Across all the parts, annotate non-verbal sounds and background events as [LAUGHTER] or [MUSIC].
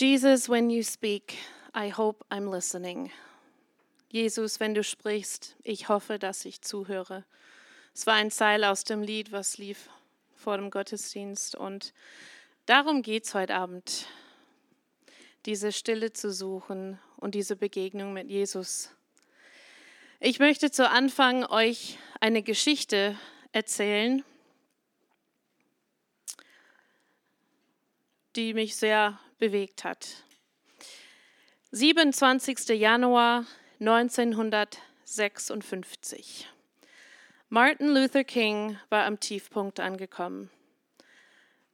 Jesus, when you speak, I hope I'm listening. Jesus, wenn du sprichst, ich hoffe, dass ich zuhöre. Es war ein Zeil aus dem Lied, was lief vor dem Gottesdienst. Und darum geht es heute Abend, diese Stille zu suchen und diese Begegnung mit Jesus. Ich möchte zu Anfang euch eine Geschichte erzählen, die mich sehr bewegt hat. 27. Januar 1956. Martin Luther King war am Tiefpunkt angekommen.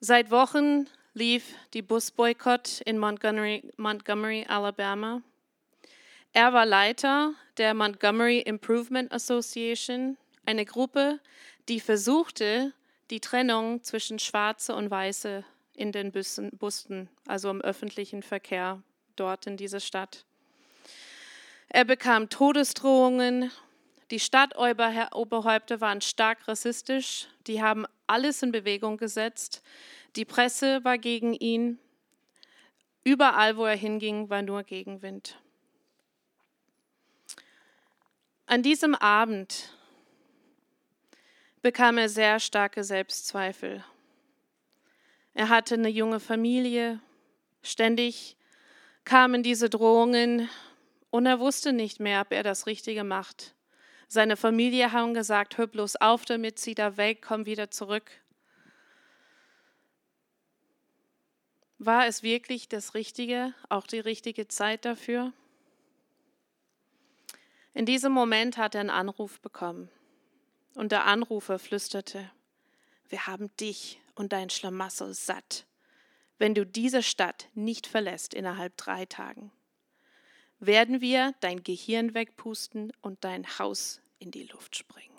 Seit Wochen lief die Busboykott in Montgomery, Montgomery, Alabama. Er war Leiter der Montgomery Improvement Association, eine Gruppe, die versuchte, die Trennung zwischen Schwarze und Weiße in den Bussen, Bussen, also im öffentlichen Verkehr dort in dieser Stadt. Er bekam Todesdrohungen. Die Stadtoberhäupter waren stark rassistisch. Die haben alles in Bewegung gesetzt. Die Presse war gegen ihn. Überall, wo er hinging, war nur Gegenwind. An diesem Abend bekam er sehr starke Selbstzweifel. Er hatte eine junge Familie, ständig kamen diese Drohungen und er wusste nicht mehr, ob er das Richtige macht. Seine Familie haben gesagt, hör bloß auf damit, zieh da weg, komm wieder zurück. War es wirklich das Richtige, auch die richtige Zeit dafür? In diesem Moment hat er einen Anruf bekommen. Und der Anrufer flüsterte, wir haben dich und dein Schlamassel satt, wenn du diese Stadt nicht verlässt innerhalb drei Tagen. Werden wir dein Gehirn wegpusten und dein Haus in die Luft springen.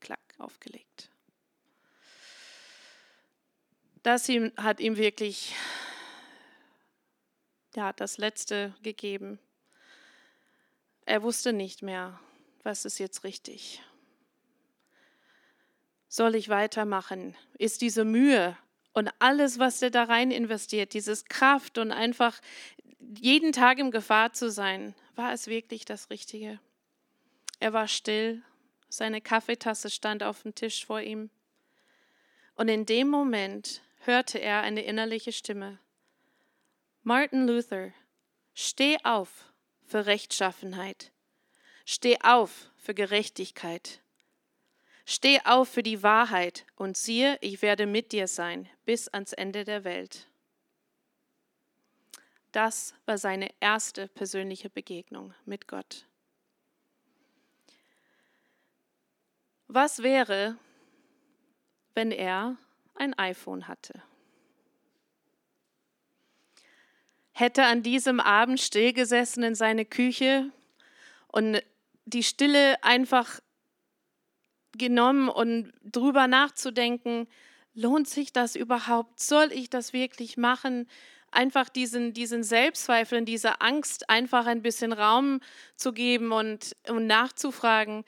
Klack, aufgelegt. Das hat ihm wirklich ja, das Letzte gegeben. Er wusste nicht mehr, was ist jetzt richtig. Soll ich weitermachen? Ist diese Mühe und alles, was er da rein investiert, dieses Kraft und einfach jeden Tag in Gefahr zu sein, war es wirklich das Richtige? Er war still, seine Kaffeetasse stand auf dem Tisch vor ihm. Und in dem Moment hörte er eine innerliche Stimme. Martin Luther, steh auf für Rechtschaffenheit. Steh auf für Gerechtigkeit. Steh auf für die Wahrheit und siehe, ich werde mit dir sein bis ans Ende der Welt. Das war seine erste persönliche Begegnung mit Gott. Was wäre, wenn er ein iPhone hatte? hätte an diesem Abend stillgesessen in seine Küche und die Stille einfach genommen und drüber nachzudenken, lohnt sich das überhaupt? Soll ich das wirklich machen? Einfach diesen, diesen Selbstzweifeln, dieser Angst einfach ein bisschen Raum zu geben und, und nachzufragen,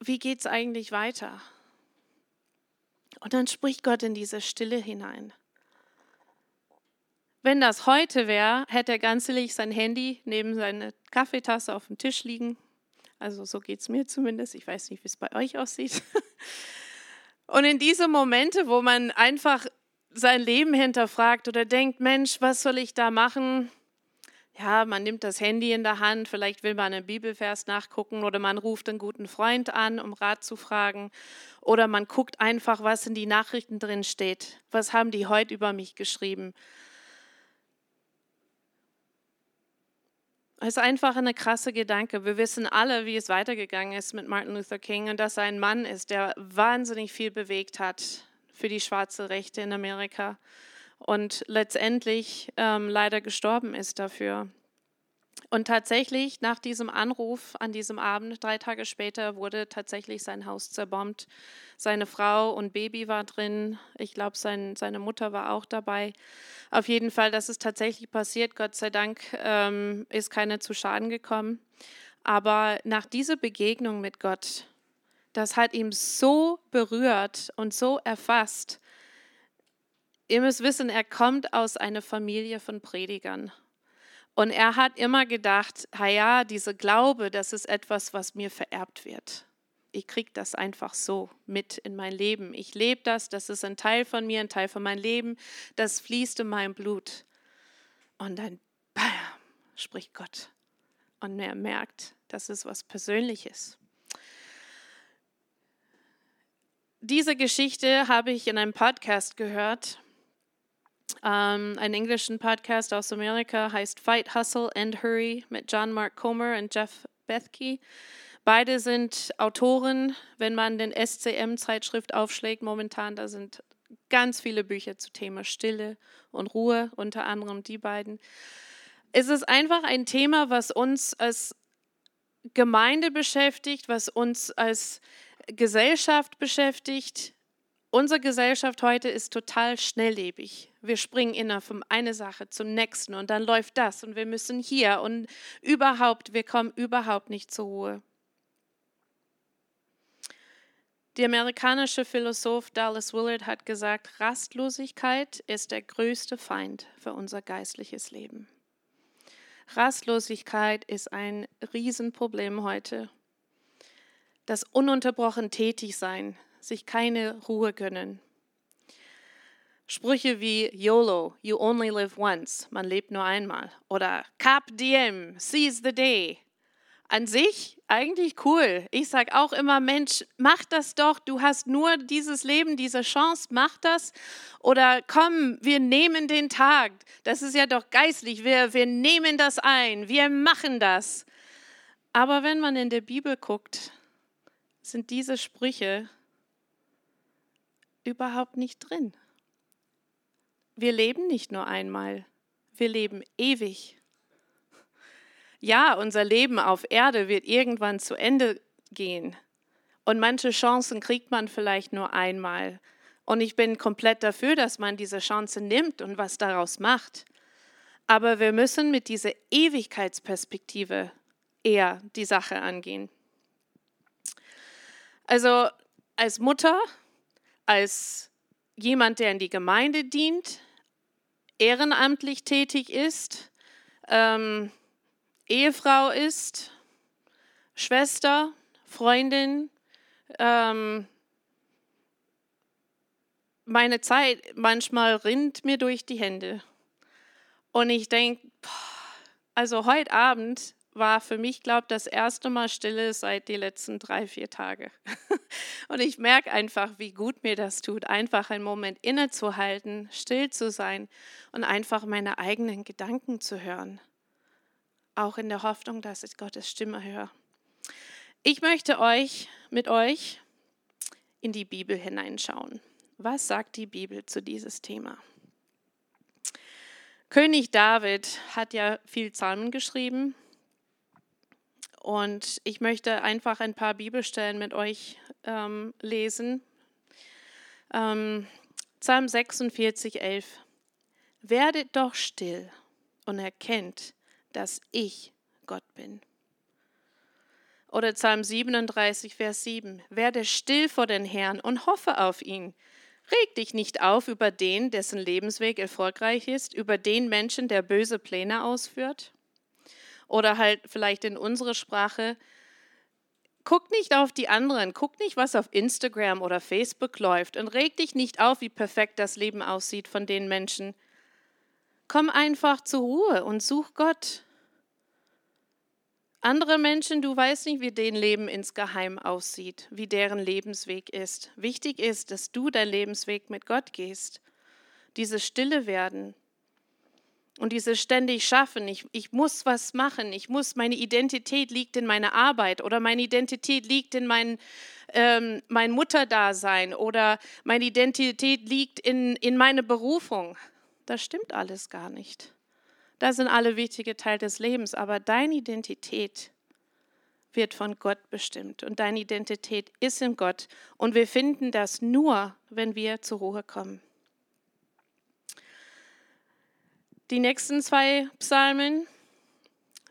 wie geht es eigentlich weiter? Und dann spricht Gott in diese Stille hinein. Wenn das heute wäre, hätte er ganz ehrlich sein Handy neben seine Kaffeetasse auf dem Tisch liegen. Also so geht es mir zumindest. Ich weiß nicht, wie es bei euch aussieht. [LAUGHS] Und in diese Momente, wo man einfach sein Leben hinterfragt oder denkt, Mensch, was soll ich da machen? Ja, man nimmt das Handy in der Hand, vielleicht will man einen Bibelvers nachgucken oder man ruft einen guten Freund an, um Rat zu fragen. Oder man guckt einfach, was in die Nachrichten drin steht. Was haben die heute über mich geschrieben? Es ist einfach eine krasse Gedanke. Wir wissen alle, wie es weitergegangen ist mit Martin Luther King und dass er ein Mann ist, der wahnsinnig viel bewegt hat für die schwarze Rechte in Amerika und letztendlich ähm, leider gestorben ist dafür. Und tatsächlich nach diesem Anruf an diesem Abend, drei Tage später, wurde tatsächlich sein Haus zerbombt. Seine Frau und Baby war drin. Ich glaube, sein, seine Mutter war auch dabei. Auf jeden Fall, das ist tatsächlich passiert. Gott sei Dank ähm, ist keiner zu Schaden gekommen. Aber nach dieser Begegnung mit Gott, das hat ihm so berührt und so erfasst, ihr müsst wissen, er kommt aus einer Familie von Predigern. Und er hat immer gedacht, ja, diese Glaube, das ist etwas, was mir vererbt wird. Ich kriege das einfach so mit in mein Leben. Ich lebe das, das ist ein Teil von mir, ein Teil von meinem Leben, das fließt in mein Blut. Und dann, bam, spricht Gott. Und er merkt, das ist was Persönliches. Diese Geschichte habe ich in einem Podcast gehört um, einen englischen Podcast aus Amerika heißt Fight, Hustle and Hurry mit John Mark Comer und Jeff Bethke. Beide sind Autoren, wenn man den SCM-Zeitschrift aufschlägt momentan, da sind ganz viele Bücher zu Thema Stille und Ruhe, unter anderem die beiden. Es ist einfach ein Thema, was uns als Gemeinde beschäftigt, was uns als Gesellschaft beschäftigt, Unsere Gesellschaft heute ist total schnelllebig. Wir springen immer von einer Sache zum nächsten und dann läuft das und wir müssen hier und überhaupt, wir kommen überhaupt nicht zur Ruhe. Der amerikanische Philosoph Dallas Willard hat gesagt, Rastlosigkeit ist der größte Feind für unser geistliches Leben. Rastlosigkeit ist ein Riesenproblem heute. Das ununterbrochen Tätigsein sich keine Ruhe gönnen. Sprüche wie YOLO, you only live once, man lebt nur einmal. Oder Cap Diem, seize the day. An sich eigentlich cool. Ich sage auch immer, Mensch, mach das doch, du hast nur dieses Leben, diese Chance, mach das. Oder komm, wir nehmen den Tag. Das ist ja doch geistlich, wir, wir nehmen das ein, wir machen das. Aber wenn man in der Bibel guckt, sind diese Sprüche überhaupt nicht drin. Wir leben nicht nur einmal, wir leben ewig. Ja, unser Leben auf Erde wird irgendwann zu Ende gehen. Und manche Chancen kriegt man vielleicht nur einmal. Und ich bin komplett dafür, dass man diese Chance nimmt und was daraus macht. Aber wir müssen mit dieser Ewigkeitsperspektive eher die Sache angehen. Also als Mutter als jemand, der in die Gemeinde dient, ehrenamtlich tätig ist, ähm, Ehefrau ist, Schwester, Freundin, ähm, meine Zeit manchmal rinnt mir durch die Hände. Und ich denke, also heute Abend war für mich, glaube ich, das erste Mal Stille seit den letzten drei, vier Tagen. [LAUGHS] Und ich merke einfach, wie gut mir das tut, einfach einen Moment innezuhalten, still zu sein und einfach meine eigenen Gedanken zu hören. Auch in der Hoffnung, dass ich Gottes Stimme höre. Ich möchte euch mit euch in die Bibel hineinschauen. Was sagt die Bibel zu dieses Thema? König David hat ja viel Psalmen geschrieben und ich möchte einfach ein paar Bibelstellen mit euch ähm, lesen. Ähm, Psalm 46, 11. Werdet doch still und erkennt, dass ich Gott bin. Oder Psalm 37, Vers 7. Werde still vor den Herrn und hoffe auf ihn. Reg dich nicht auf über den, dessen Lebensweg erfolgreich ist, über den Menschen, der böse Pläne ausführt. Oder halt vielleicht in unserer Sprache, guck nicht auf die anderen, guck nicht, was auf Instagram oder Facebook läuft und reg dich nicht auf, wie perfekt das Leben aussieht von den Menschen. Komm einfach zur Ruhe und such Gott. Andere Menschen, du weißt nicht, wie deren Leben insgeheim aussieht, wie deren Lebensweg ist. Wichtig ist, dass du dein Lebensweg mit Gott gehst. Diese Stille werden, und dieses ständig Schaffen, ich, ich muss was machen, ich muss, meine Identität liegt in meiner Arbeit oder meine Identität liegt in mein, ähm, mein Mutterdasein oder meine Identität liegt in, in meine Berufung. Das stimmt alles gar nicht. Das sind alle wichtige Teile des Lebens, aber deine Identität wird von Gott bestimmt und deine Identität ist in Gott und wir finden das nur, wenn wir zur Ruhe kommen. Die nächsten zwei Psalmen,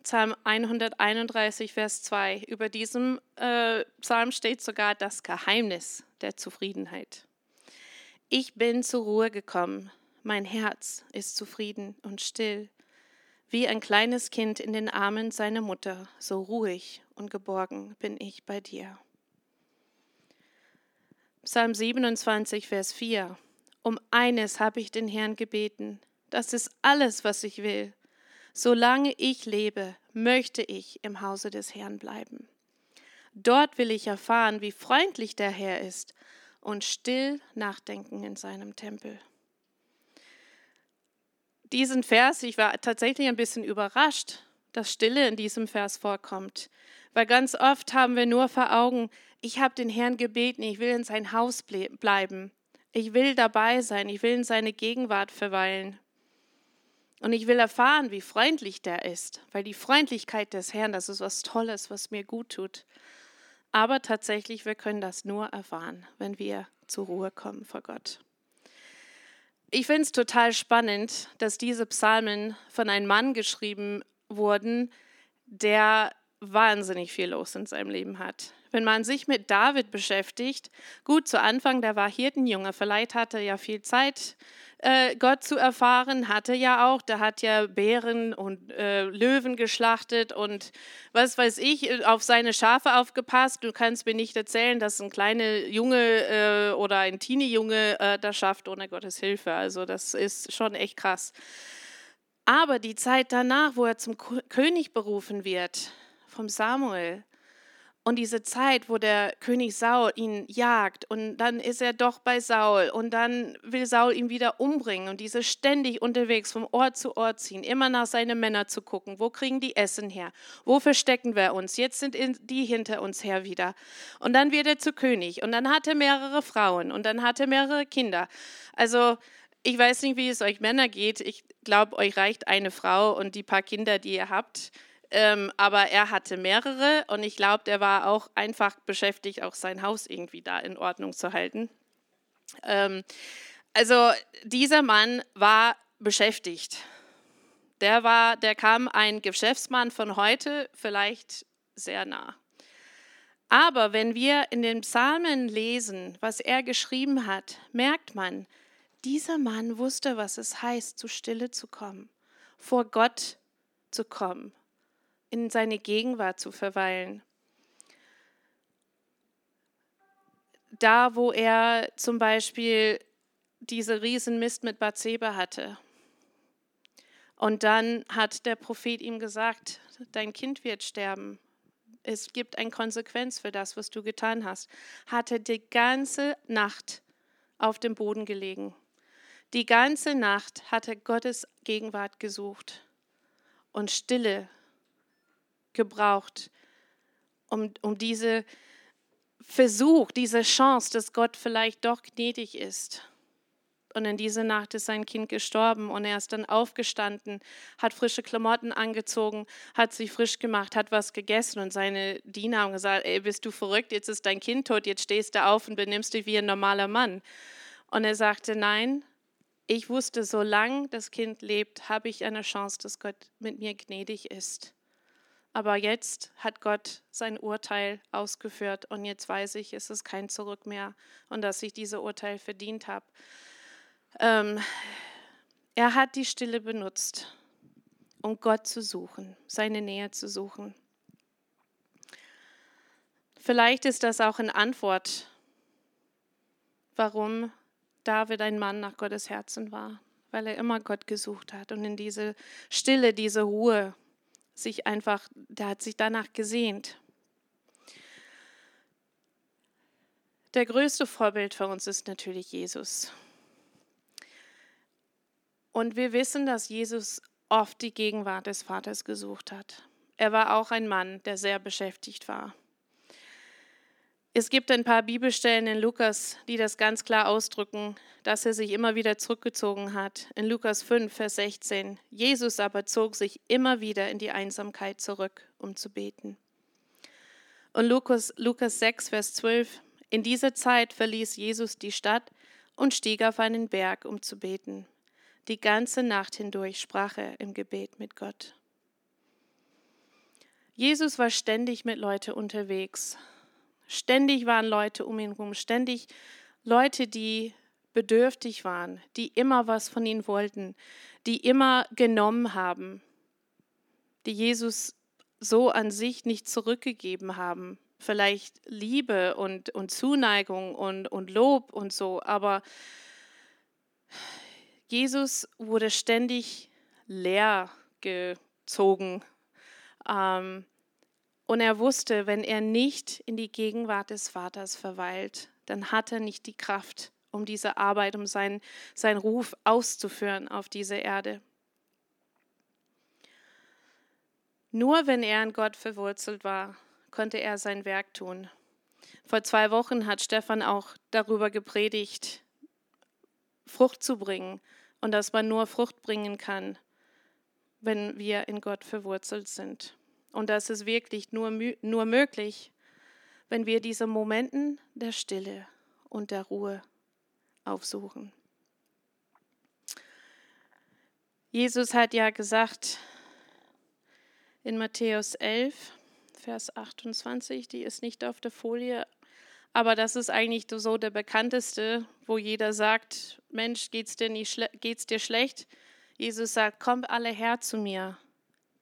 Psalm 131, Vers 2. Über diesem äh, Psalm steht sogar das Geheimnis der Zufriedenheit. Ich bin zur Ruhe gekommen, mein Herz ist zufrieden und still. Wie ein kleines Kind in den Armen seiner Mutter, so ruhig und geborgen bin ich bei dir. Psalm 27, Vers 4. Um eines habe ich den Herrn gebeten. Das ist alles, was ich will. Solange ich lebe, möchte ich im Hause des Herrn bleiben. Dort will ich erfahren, wie freundlich der Herr ist und still nachdenken in seinem Tempel. Diesen Vers, ich war tatsächlich ein bisschen überrascht, dass Stille in diesem Vers vorkommt, weil ganz oft haben wir nur vor Augen, ich habe den Herrn gebeten, ich will in sein Haus bleiben. Ich will dabei sein, ich will in seine Gegenwart verweilen. Und ich will erfahren, wie freundlich der ist, weil die Freundlichkeit des Herrn, das ist was Tolles, was mir gut tut. Aber tatsächlich, wir können das nur erfahren, wenn wir zur Ruhe kommen vor Gott. Ich finde es total spannend, dass diese Psalmen von einem Mann geschrieben wurden, der wahnsinnig viel los in seinem Leben hat. Wenn man sich mit David beschäftigt, gut zu Anfang, der war Hirtenjunge, vielleicht hatte er ja viel Zeit, äh, Gott zu erfahren, hatte ja auch, der hat ja Bären und äh, Löwen geschlachtet und was weiß ich, auf seine Schafe aufgepasst. Du kannst mir nicht erzählen, dass ein kleiner Junge äh, oder ein Teenie-Junge äh, das schafft ohne Gottes Hilfe. Also das ist schon echt krass. Aber die Zeit danach, wo er zum König berufen wird, vom Samuel, und diese Zeit, wo der König Saul ihn jagt und dann ist er doch bei Saul und dann will Saul ihn wieder umbringen und diese ständig unterwegs vom Ort zu Ort ziehen, immer nach seinen Männern zu gucken, wo kriegen die Essen her, wo verstecken wir uns, jetzt sind die hinter uns her wieder. Und dann wird er zu König und dann hat er mehrere Frauen und dann hat er mehrere Kinder. Also ich weiß nicht, wie es euch Männer geht. Ich glaube, euch reicht eine Frau und die paar Kinder, die ihr habt. Ähm, aber er hatte mehrere und ich glaube, der war auch einfach beschäftigt, auch sein Haus irgendwie da in Ordnung zu halten. Ähm, also dieser Mann war beschäftigt. Der war, der kam ein Geschäftsmann von heute vielleicht sehr nah. Aber wenn wir in den Psalmen lesen, was er geschrieben hat, merkt man, dieser Mann wusste, was es heißt, zu Stille zu kommen, vor Gott zu kommen, in seine Gegenwart zu verweilen. Da, wo er zum Beispiel diese Riesenmist mit Bathseba hatte. Und dann hat der Prophet ihm gesagt, dein Kind wird sterben. Es gibt eine Konsequenz für das, was du getan hast. Hat er die ganze Nacht auf dem Boden gelegen. Die ganze Nacht hat er Gottes Gegenwart gesucht und Stille gebraucht, um, um diese Versuch, diese Chance, dass Gott vielleicht doch gnädig ist. Und in dieser Nacht ist sein Kind gestorben und er ist dann aufgestanden, hat frische Klamotten angezogen, hat sich frisch gemacht, hat was gegessen und seine Diener haben gesagt, ey, bist du verrückt, jetzt ist dein Kind tot, jetzt stehst du auf und benimmst dich wie ein normaler Mann. Und er sagte, nein, ich wusste, solange das Kind lebt, habe ich eine Chance, dass Gott mit mir gnädig ist. Aber jetzt hat Gott sein Urteil ausgeführt und jetzt weiß ich, es ist kein Zurück mehr und dass ich dieses Urteil verdient habe. Ähm, er hat die Stille benutzt, um Gott zu suchen, seine Nähe zu suchen. Vielleicht ist das auch eine Antwort, warum David ein Mann nach Gottes Herzen war, weil er immer Gott gesucht hat und in diese Stille, diese Ruhe sich einfach, der hat sich danach gesehnt. Der größte Vorbild für uns ist natürlich Jesus. Und wir wissen, dass Jesus oft die Gegenwart des Vaters gesucht hat. Er war auch ein Mann, der sehr beschäftigt war. Es gibt ein paar Bibelstellen in Lukas, die das ganz klar ausdrücken, dass er sich immer wieder zurückgezogen hat. In Lukas 5, Vers 16. Jesus aber zog sich immer wieder in die Einsamkeit zurück, um zu beten. Und Lukas, Lukas 6, Vers 12. In dieser Zeit verließ Jesus die Stadt und stieg auf einen Berg, um zu beten. Die ganze Nacht hindurch sprach er im Gebet mit Gott. Jesus war ständig mit Leuten unterwegs Ständig waren Leute um ihn herum, ständig Leute, die bedürftig waren, die immer was von ihm wollten, die immer genommen haben, die Jesus so an sich nicht zurückgegeben haben. Vielleicht Liebe und, und Zuneigung und, und Lob und so, aber Jesus wurde ständig leer gezogen. Ähm, und er wusste, wenn er nicht in die Gegenwart des Vaters verweilt, dann hat er nicht die Kraft, um diese Arbeit, um seinen sein Ruf auszuführen auf dieser Erde. Nur wenn er in Gott verwurzelt war, konnte er sein Werk tun. Vor zwei Wochen hat Stefan auch darüber gepredigt, Frucht zu bringen und dass man nur Frucht bringen kann, wenn wir in Gott verwurzelt sind. Und das ist wirklich nur, nur möglich, wenn wir diese Momenten der Stille und der Ruhe aufsuchen. Jesus hat ja gesagt in Matthäus 11, Vers 28, die ist nicht auf der Folie, aber das ist eigentlich so der bekannteste, wo jeder sagt, Mensch, geht's dir, nicht dir schlecht? Jesus sagt, kommt alle her zu mir,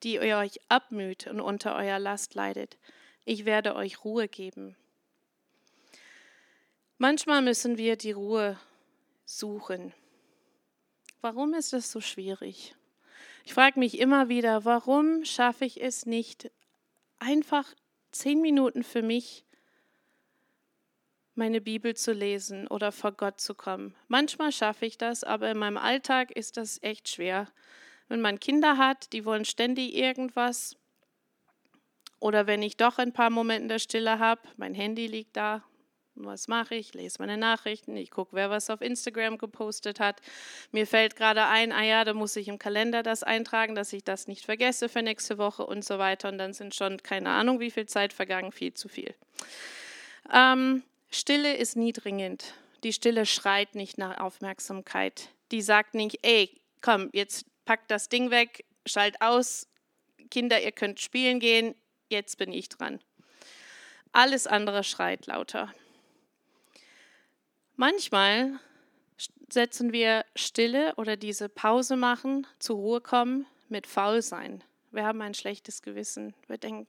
die ihr euch abmüht und unter eurer Last leidet. Ich werde euch Ruhe geben. Manchmal müssen wir die Ruhe suchen. Warum ist das so schwierig? Ich frage mich immer wieder, warum schaffe ich es nicht, einfach zehn Minuten für mich meine Bibel zu lesen oder vor Gott zu kommen. Manchmal schaffe ich das, aber in meinem Alltag ist das echt schwer. Wenn man Kinder hat, die wollen ständig irgendwas. Oder wenn ich doch ein paar Momente der Stille habe, mein Handy liegt da, was mache ich? Lese meine Nachrichten, ich gucke, wer was auf Instagram gepostet hat. Mir fällt gerade ein, ah ja, da muss ich im Kalender das eintragen, dass ich das nicht vergesse für nächste Woche und so weiter. Und dann sind schon keine Ahnung, wie viel Zeit vergangen, viel zu viel. Ähm, Stille ist nie dringend. Die Stille schreit nicht nach Aufmerksamkeit. Die sagt nicht, ey, komm, jetzt pack das Ding weg, schalt aus, Kinder, ihr könnt spielen gehen, jetzt bin ich dran. Alles andere schreit lauter. Manchmal setzen wir Stille oder diese Pause machen, zur Ruhe kommen mit Faulsein. Wir haben ein schlechtes Gewissen. Wir denken,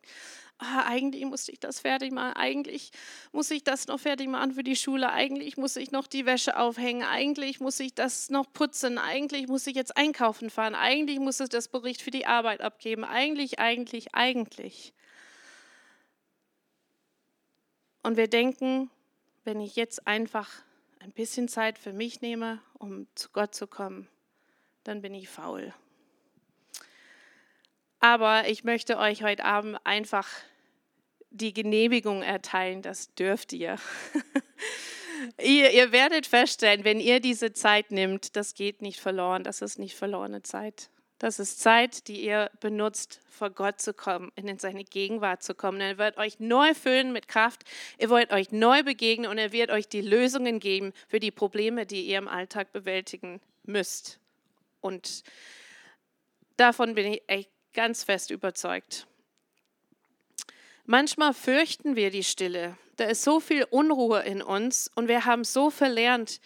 ah, eigentlich muss ich das fertig machen, eigentlich muss ich das noch fertig machen für die Schule, eigentlich muss ich noch die Wäsche aufhängen, eigentlich muss ich das noch putzen, eigentlich muss ich jetzt einkaufen fahren, eigentlich muss ich das Bericht für die Arbeit abgeben, eigentlich, eigentlich, eigentlich. Und wir denken, wenn ich jetzt einfach ein bisschen Zeit für mich nehme, um zu Gott zu kommen, dann bin ich faul. Aber ich möchte euch heute Abend einfach die Genehmigung erteilen, das dürft ihr. [LAUGHS] ihr. Ihr werdet feststellen, wenn ihr diese Zeit nimmt, das geht nicht verloren, das ist nicht verlorene Zeit. Das ist Zeit, die ihr benutzt, vor Gott zu kommen, in seine Gegenwart zu kommen. Er wird euch neu füllen mit Kraft, er wird euch neu begegnen und er wird euch die Lösungen geben für die Probleme, die ihr im Alltag bewältigen müsst. Und davon bin ich echt ganz fest überzeugt. Manchmal fürchten wir die Stille. Da ist so viel Unruhe in uns und wir haben so verlernt,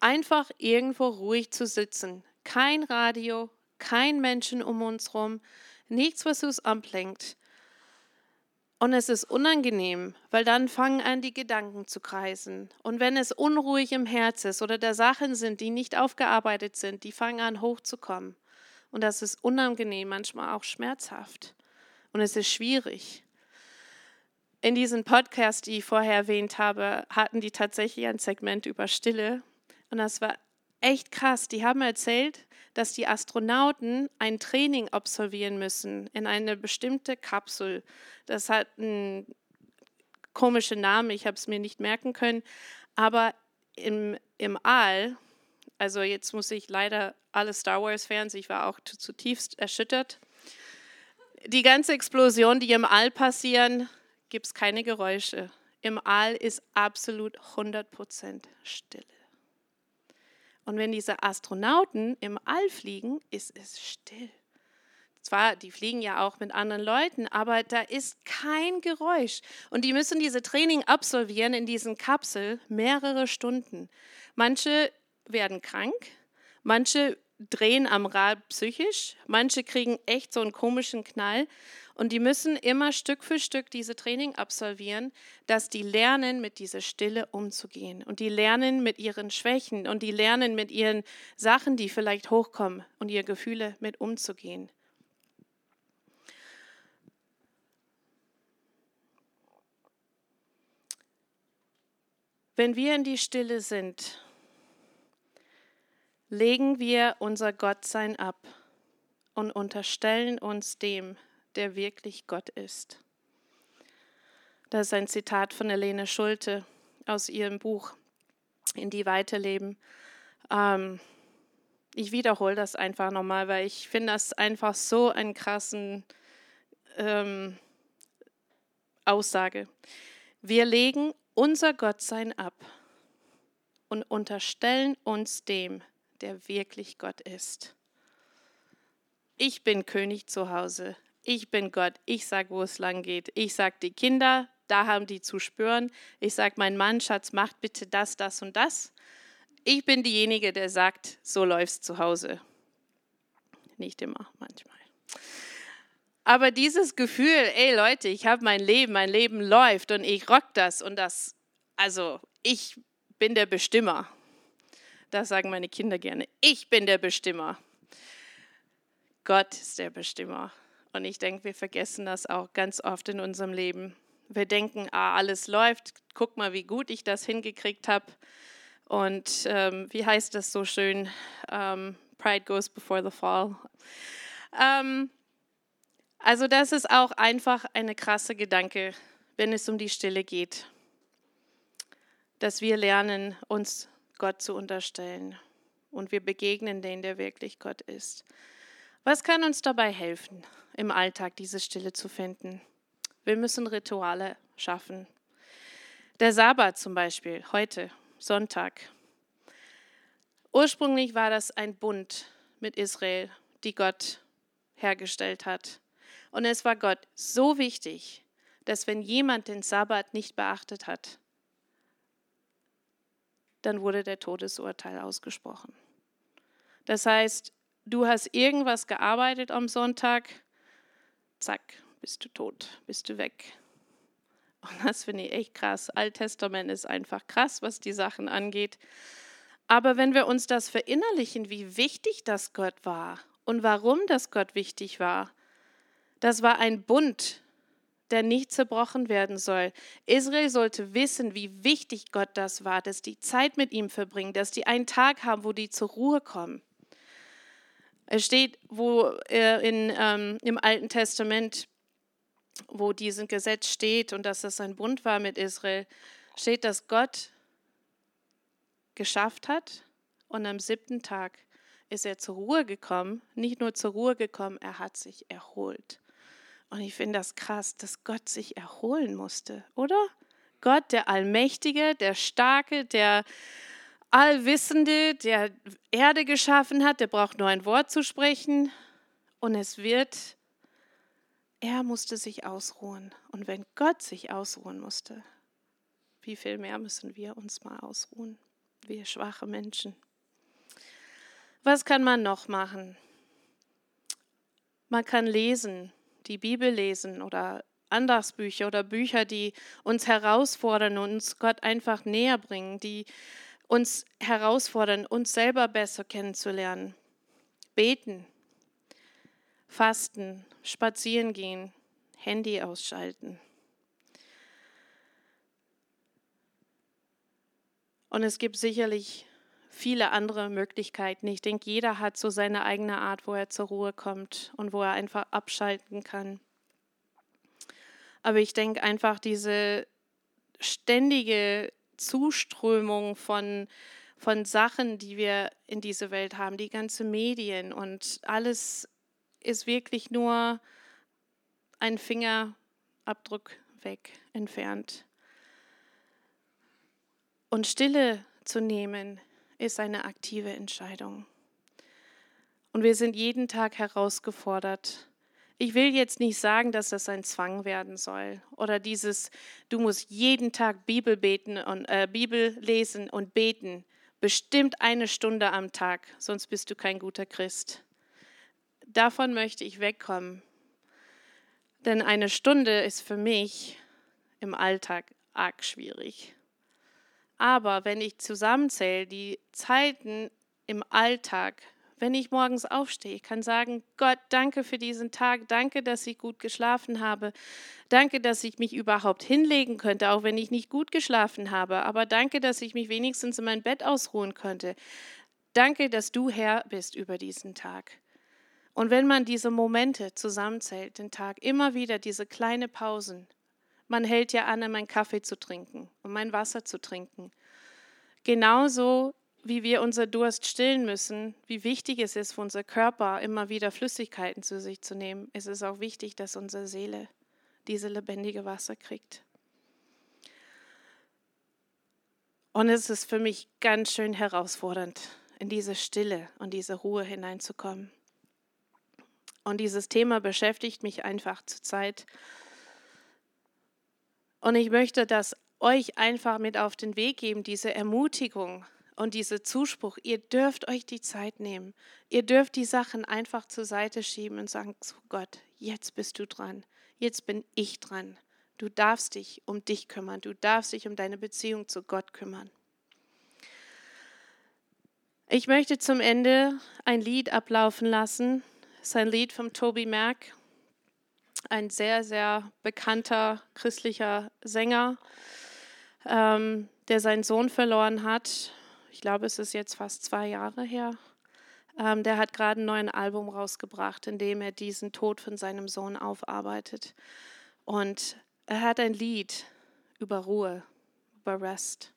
einfach irgendwo ruhig zu sitzen. Kein Radio, kein Menschen um uns herum, nichts, was uns ablenkt. Und es ist unangenehm, weil dann fangen an, die Gedanken zu kreisen. Und wenn es unruhig im Herz ist oder da Sachen sind, die nicht aufgearbeitet sind, die fangen an hochzukommen. Und das ist unangenehm, manchmal auch schmerzhaft. Und es ist schwierig. In diesem Podcast, die ich vorher erwähnt habe, hatten die tatsächlich ein Segment über Stille. Und das war echt krass. Die haben erzählt, dass die Astronauten ein Training absolvieren müssen in eine bestimmte Kapsel. Das hat einen komischen Namen, ich habe es mir nicht merken können. Aber im, im All, also jetzt muss ich leider alle Star Wars-Fans, ich war auch zutiefst erschüttert. Die ganze Explosion, die im All passieren, gibt es keine Geräusche. Im All ist absolut 100% Stille. Und wenn diese Astronauten im All fliegen, ist es still. zwar, die fliegen ja auch mit anderen Leuten, aber da ist kein Geräusch. Und die müssen diese Training absolvieren in diesen Kapsel mehrere Stunden. Manche werden krank, manche drehen am Rad psychisch, manche kriegen echt so einen komischen Knall. Und die müssen immer Stück für Stück diese Training absolvieren, dass die lernen, mit dieser Stille umzugehen. Und die lernen mit ihren Schwächen und die lernen mit ihren Sachen, die vielleicht hochkommen und ihre Gefühle mit umzugehen. Wenn wir in die Stille sind, legen wir unser Gottsein ab und unterstellen uns dem, der wirklich Gott ist. Das ist ein Zitat von Helene Schulte aus ihrem Buch In die Weiterleben. Ähm, ich wiederhole das einfach nochmal, weil ich finde das einfach so einen krassen ähm, Aussage. Wir legen unser Gottsein ab und unterstellen uns dem, der wirklich Gott ist. Ich bin König zu Hause. Ich bin Gott. Ich sage, wo es lang geht. Ich sage, die Kinder, da haben die zu spüren. Ich sage, mein Mann, Schatz, macht bitte das, das und das. Ich bin diejenige, der sagt, so läuft's zu Hause. Nicht immer, manchmal. Aber dieses Gefühl, ey Leute, ich habe mein Leben, mein Leben läuft und ich rock das und das, also ich bin der Bestimmer. Das sagen meine Kinder gerne. Ich bin der Bestimmer. Gott ist der Bestimmer. Und ich denke, wir vergessen das auch ganz oft in unserem Leben. Wir denken, ah, alles läuft, guck mal, wie gut ich das hingekriegt habe. Und ähm, wie heißt das so schön? Ähm, Pride goes before the fall. Ähm, also das ist auch einfach eine krasse Gedanke, wenn es um die Stille geht, dass wir lernen, uns Gott zu unterstellen und wir begegnen den, der wirklich Gott ist. Was kann uns dabei helfen, im Alltag diese Stille zu finden? Wir müssen Rituale schaffen. Der Sabbat zum Beispiel, heute, Sonntag. Ursprünglich war das ein Bund mit Israel, die Gott hergestellt hat. Und es war Gott so wichtig, dass wenn jemand den Sabbat nicht beachtet hat, dann wurde der Todesurteil ausgesprochen. Das heißt, du hast irgendwas gearbeitet am Sonntag, zack, bist du tot, bist du weg. Und das finde ich echt krass. Alttestament ist einfach krass, was die Sachen angeht. Aber wenn wir uns das verinnerlichen, wie wichtig das Gott war und warum das Gott wichtig war, das war ein Bund, der nicht zerbrochen werden soll. Israel sollte wissen, wie wichtig Gott das war, dass die Zeit mit ihm verbringen, dass die einen Tag haben, wo die zur Ruhe kommen. Es steht, wo äh, in, ähm, im Alten Testament, wo dieses Gesetz steht und dass es ein Bund war mit Israel, steht, dass Gott geschafft hat und am siebten Tag ist er zur Ruhe gekommen. Nicht nur zur Ruhe gekommen, er hat sich erholt. Und ich finde das krass, dass Gott sich erholen musste, oder? Gott, der Allmächtige, der Starke, der Allwissende, der Erde geschaffen hat, der braucht nur ein Wort zu sprechen und es wird, er musste sich ausruhen. Und wenn Gott sich ausruhen musste, wie viel mehr müssen wir uns mal ausruhen, wir schwache Menschen. Was kann man noch machen? Man kann lesen, die Bibel lesen oder Andachtsbücher oder Bücher, die uns herausfordern und uns Gott einfach näher bringen, die uns herausfordern, uns selber besser kennenzulernen. Beten, fasten, spazieren gehen, Handy ausschalten. Und es gibt sicherlich viele andere Möglichkeiten. Ich denke, jeder hat so seine eigene Art, wo er zur Ruhe kommt und wo er einfach abschalten kann. Aber ich denke einfach, diese ständige Zuströmung von, von Sachen, die wir in dieser Welt haben, die ganzen Medien und alles ist wirklich nur ein Fingerabdruck weg entfernt. Und Stille zu nehmen, ist eine aktive Entscheidung. Und wir sind jeden Tag herausgefordert, Ich will jetzt nicht sagen, dass das ein Zwang werden soll oder dieses, du musst jeden Tag Bibel beten und äh, Bibel lesen und beten, bestimmt eine Stunde am Tag, sonst bist du kein guter Christ. Davon möchte ich wegkommen, denn eine Stunde ist für mich im Alltag arg schwierig. Aber wenn ich zusammenzähle, die Zeiten im Alltag, wenn ich morgens aufstehe, ich kann sagen, Gott, danke für diesen Tag, danke, dass ich gut geschlafen habe, danke, dass ich mich überhaupt hinlegen könnte, auch wenn ich nicht gut geschlafen habe, aber danke, dass ich mich wenigstens in mein Bett ausruhen könnte. Danke, dass du Herr bist über diesen Tag. Und wenn man diese Momente zusammenzählt, den Tag, immer wieder diese kleine Pausen, man hält ja an, meinen Kaffee zu trinken und mein Wasser zu trinken. Genauso wie wir unser Durst stillen müssen, wie wichtig es ist für unser Körper, immer wieder Flüssigkeiten zu sich zu nehmen, ist es auch wichtig, dass unsere Seele diese lebendige Wasser kriegt. Und es ist für mich ganz schön herausfordernd, in diese Stille und diese Ruhe hineinzukommen. Und dieses Thema beschäftigt mich einfach zurzeit. Und ich möchte das euch einfach mit auf den Weg geben, diese Ermutigung, und dieser Zuspruch, ihr dürft euch die Zeit nehmen. Ihr dürft die Sachen einfach zur Seite schieben und sagen, so Gott, jetzt bist du dran. Jetzt bin ich dran. Du darfst dich um dich kümmern. Du darfst dich um deine Beziehung zu Gott kümmern. Ich möchte zum Ende ein Lied ablaufen lassen. Das ist ein Lied von Toby Mac, ein sehr, sehr bekannter christlicher Sänger, ähm, der seinen Sohn verloren hat ich glaube, es ist jetzt fast zwei Jahre her. Ähm, der hat gerade ein neues Album rausgebracht, in dem er diesen Tod von seinem Sohn aufarbeitet. Und er hat ein Lied über Ruhe, über Rest.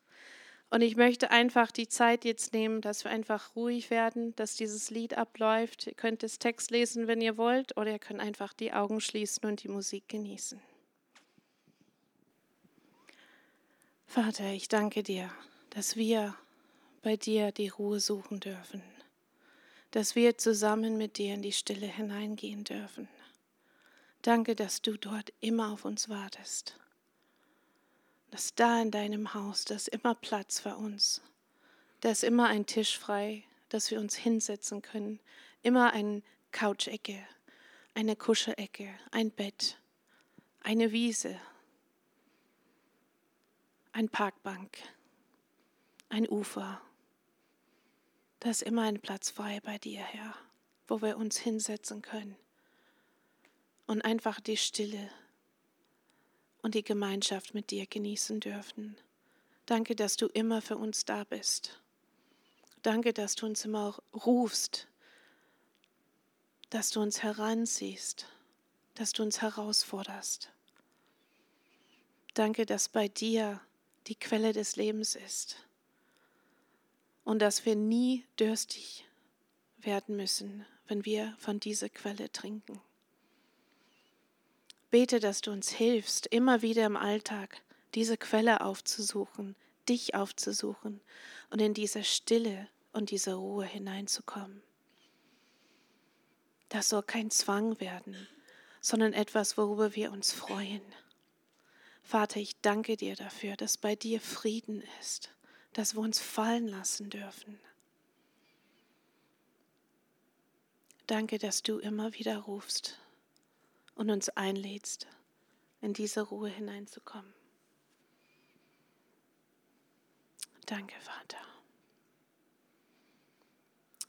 Und ich möchte einfach die Zeit jetzt nehmen, dass wir einfach ruhig werden, dass dieses Lied abläuft. Ihr könnt das Text lesen, wenn ihr wollt, oder ihr könnt einfach die Augen schließen und die Musik genießen. Vater, ich danke dir, dass wir bei dir die Ruhe suchen dürfen, dass wir zusammen mit dir in die Stille hineingehen dürfen. Danke, dass du dort immer auf uns wartest, dass da in deinem Haus, da ist immer Platz für uns, da ist immer ein Tisch frei, dass wir uns hinsetzen können, immer eine Couchecke, eine Kuschelecke, ein Bett, eine Wiese, ein Parkbank, ein Ufer. Da ist immer ein Platz frei bei dir, Herr, wo wir uns hinsetzen können. Und einfach die Stille und die Gemeinschaft mit dir genießen dürfen. Danke, dass du immer für uns da bist. Danke, dass du uns immer rufst, dass du uns heranziehst, dass du uns herausforderst. Danke, dass bei dir die Quelle des Lebens ist und dass wir nie dürstig werden müssen, wenn wir von dieser Quelle trinken. Bete, dass du uns hilfst, immer wieder im Alltag diese Quelle aufzusuchen, dich aufzusuchen und in diese Stille und diese Ruhe hineinzukommen. Das soll kein Zwang werden, sondern etwas, worüber wir uns freuen. Vater, ich danke dir dafür, dass bei dir Frieden ist dass wir uns fallen lassen dürfen. Danke, dass du immer wieder rufst und uns einlädst, in diese Ruhe hineinzukommen. Danke, Vater.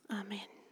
Amen.